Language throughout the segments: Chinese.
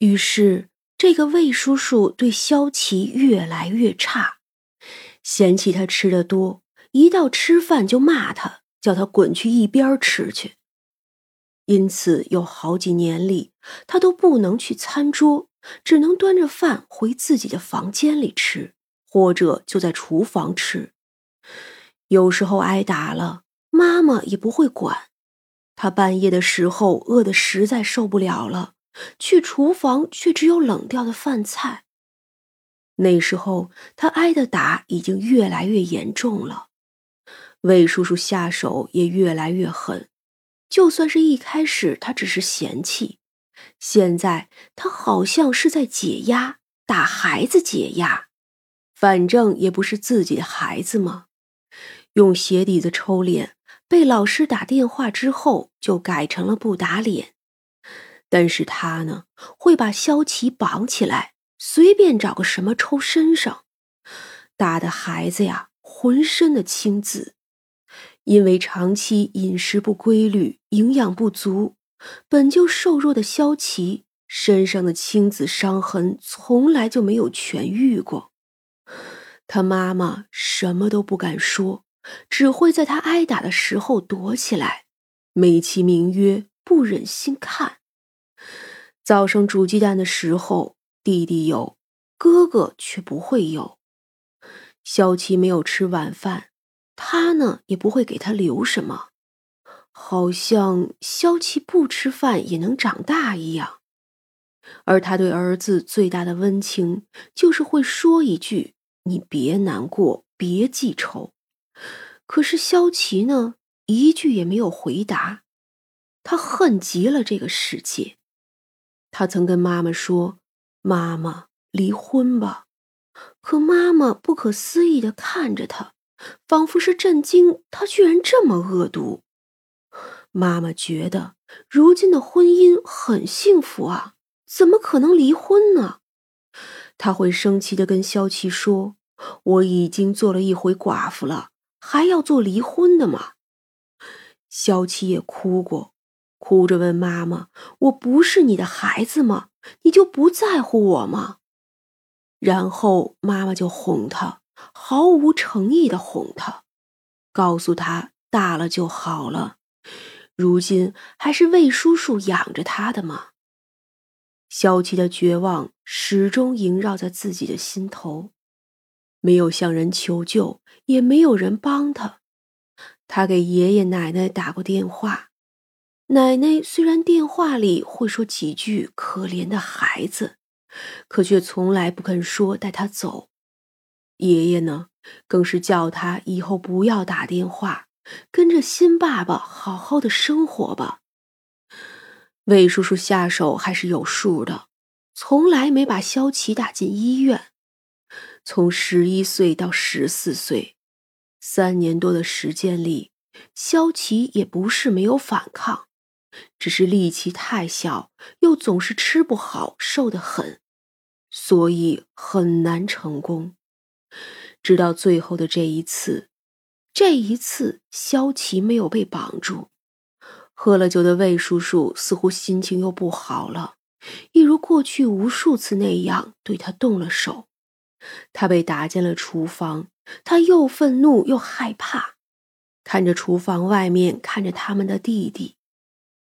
于是，这个魏叔叔对萧琪越来越差，嫌弃他吃的多，一到吃饭就骂他，叫他滚去一边吃去。因此，有好几年里，他都不能去餐桌，只能端着饭回自己的房间里吃，或者就在厨房吃。有时候挨打了，妈妈也不会管。他半夜的时候饿得实在受不了了，去厨房却只有冷掉的饭菜。那时候他挨的打已经越来越严重了，魏叔叔下手也越来越狠。就算是一开始他只是嫌弃，现在他好像是在解压，打孩子解压。反正也不是自己的孩子嘛，用鞋底子抽脸。被老师打电话之后，就改成了不打脸，但是他呢，会把萧琪绑起来，随便找个什么抽身上，打的孩子呀，浑身的青紫。因为长期饮食不规律，营养不足，本就瘦弱的萧琪身上的青紫伤痕从来就没有痊愈过。他妈妈什么都不敢说。只会在他挨打的时候躲起来，美其名曰不忍心看。早上煮鸡蛋的时候，弟弟有，哥哥却不会有。萧琪没有吃晚饭，他呢也不会给他留什么，好像萧琪不吃饭也能长大一样。而他对儿子最大的温情，就是会说一句：“你别难过，别记仇。”可是萧琪呢，一句也没有回答。他恨极了这个世界。他曾跟妈妈说：“妈妈，离婚吧。”可妈妈不可思议的看着他，仿佛是震惊他居然这么恶毒。妈妈觉得如今的婚姻很幸福啊，怎么可能离婚呢？他会生气的跟萧琪说：“我已经做了一回寡妇了。”还要做离婚的吗？萧琪也哭过，哭着问妈妈：“我不是你的孩子吗？你就不在乎我吗？”然后妈妈就哄他，毫无诚意的哄他，告诉他大了就好了。如今还是魏叔叔养着他的吗？萧琪的绝望始终萦绕在自己的心头。没有向人求救，也没有人帮他。他给爷爷奶奶打过电话，奶奶虽然电话里会说几句“可怜的孩子”，可却从来不肯说带他走。爷爷呢，更是叫他以后不要打电话，跟着新爸爸好好的生活吧。魏叔叔下手还是有数的，从来没把萧琪打进医院。从十一岁到十四岁，三年多的时间里，萧琪也不是没有反抗，只是力气太小，又总是吃不好，瘦得很，所以很难成功。直到最后的这一次，这一次萧琪没有被绑住，喝了酒的魏叔叔似乎心情又不好了，一如过去无数次那样对他动了手。他被打进了厨房，他又愤怒又害怕，看着厨房外面，看着他们的弟弟，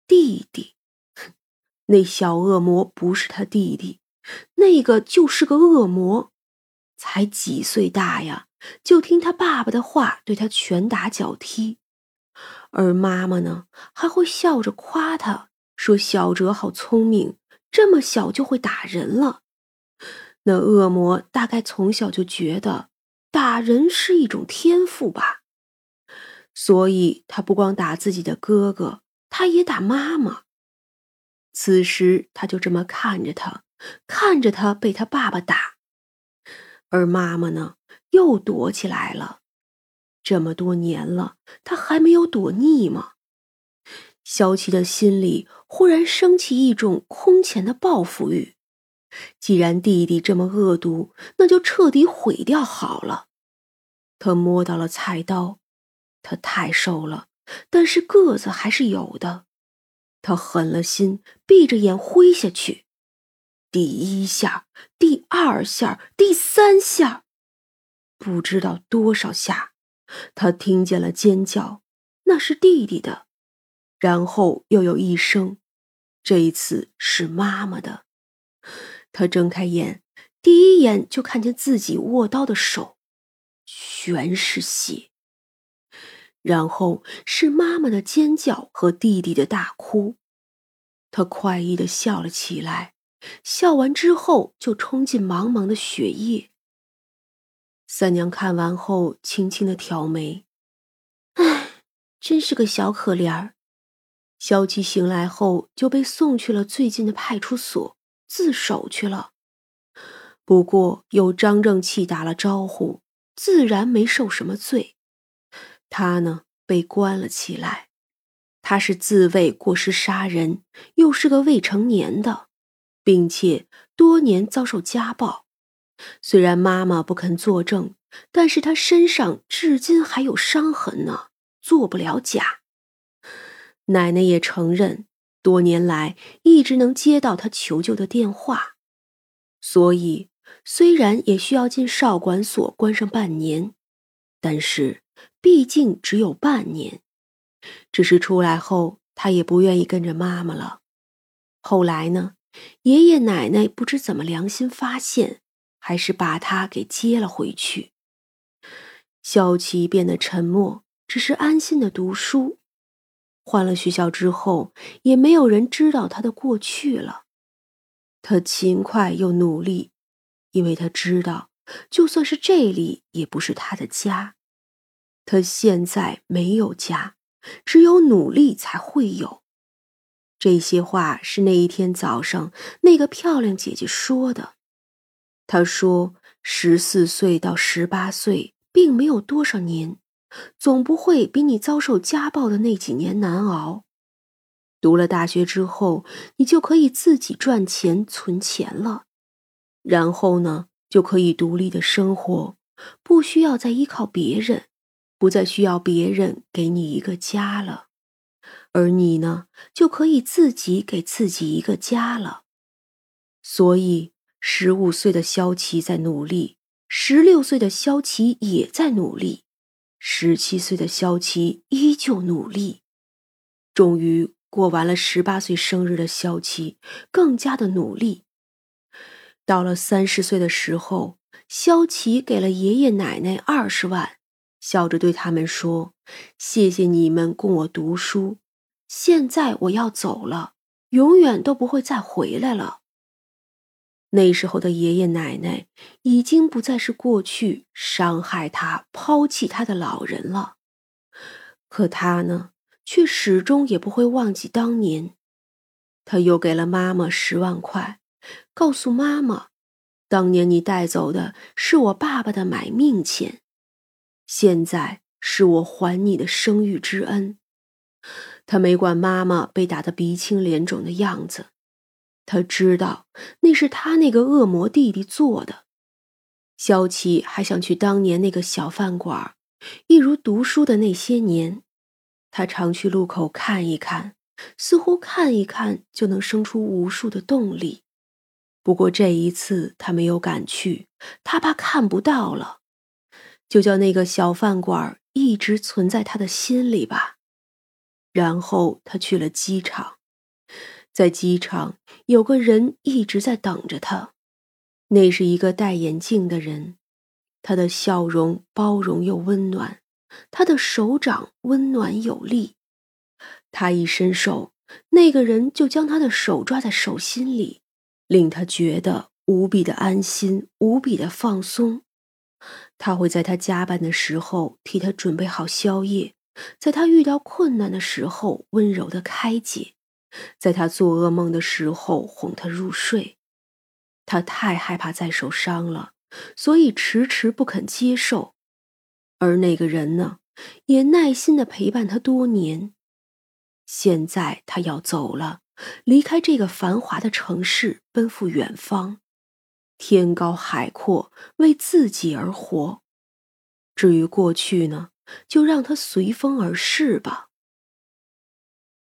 弟弟，那小恶魔不是他弟弟，那个就是个恶魔，才几岁大呀，就听他爸爸的话，对他拳打脚踢，而妈妈呢，还会笑着夸他，说小哲好聪明，这么小就会打人了。那恶魔大概从小就觉得打人是一种天赋吧，所以他不光打自己的哥哥，他也打妈妈。此时他就这么看着他，看着他被他爸爸打，而妈妈呢，又躲起来了。这么多年了，他还没有躲腻吗？萧琪的心里忽然升起一种空前的报复欲。既然弟弟这么恶毒，那就彻底毁掉好了。他摸到了菜刀，他太瘦了，但是个子还是有的。他狠了心，闭着眼挥下去。第一下，第二下，第三下，不知道多少下，他听见了尖叫，那是弟弟的，然后又有一声，这一次是妈妈的。他睁开眼，第一眼就看见自己握刀的手，全是血。然后是妈妈的尖叫和弟弟的大哭。他快意的笑了起来，笑完之后就冲进茫茫的雪夜。三娘看完后，轻轻的挑眉：“唉，真是个小可怜儿。”萧七醒来后就被送去了最近的派出所自首去了。不过有张正气打了招呼，自然没受什么罪。他呢，被关了起来。他是自卫过失杀人，又是个未成年的，并且多年遭受家暴。虽然妈妈不肯作证，但是他身上至今还有伤痕呢，做不了假。奶奶也承认，多年来一直能接到他求救的电话，所以虽然也需要进少管所关上半年，但是毕竟只有半年。只是出来后，他也不愿意跟着妈妈了。后来呢，爷爷奶奶不知怎么良心发现，还是把他给接了回去。萧琪变得沉默，只是安心的读书。换了学校之后，也没有人知道他的过去了。他勤快又努力，因为他知道，就算是这里，也不是他的家。他现在没有家。只有努力才会有。这些话是那一天早上那个漂亮姐姐说的。她说：“十四岁到十八岁并没有多少年，总不会比你遭受家暴的那几年难熬。读了大学之后，你就可以自己赚钱存钱了，然后呢，就可以独立的生活，不需要再依靠别人。”不再需要别人给你一个家了，而你呢，就可以自己给自己一个家了。所以，十五岁的萧琪在努力，十六岁的萧琪也在努力，十七岁的萧琪依旧努力。终于过完了十八岁生日的萧琪，更加的努力。到了三十岁的时候，萧琪给了爷爷奶奶二十万。笑着对他们说：“谢谢你们供我读书，现在我要走了，永远都不会再回来了。”那时候的爷爷奶奶已经不再是过去伤害他、抛弃他的老人了，可他呢，却始终也不会忘记当年。他又给了妈妈十万块，告诉妈妈：“当年你带走的是我爸爸的买命钱。”现在是我还你的生育之恩。他没管妈妈被打得鼻青脸肿的样子，他知道那是他那个恶魔弟弟做的。萧琪还想去当年那个小饭馆，一如读书的那些年。他常去路口看一看，似乎看一看就能生出无数的动力。不过这一次他没有敢去，他怕看不到了。就叫那个小饭馆一直存在他的心里吧。然后他去了机场，在机场有个人一直在等着他，那是一个戴眼镜的人，他的笑容包容又温暖，他的手掌温暖有力。他一伸手，那个人就将他的手抓在手心里，令他觉得无比的安心，无比的放松。他会在他加班的时候替他准备好宵夜，在他遇到困难的时候温柔的开解，在他做噩梦的时候哄他入睡。他太害怕再受伤了，所以迟迟不肯接受。而那个人呢，也耐心的陪伴他多年。现在他要走了，离开这个繁华的城市，奔赴远方。天高海阔，为自己而活。至于过去呢，就让它随风而逝吧。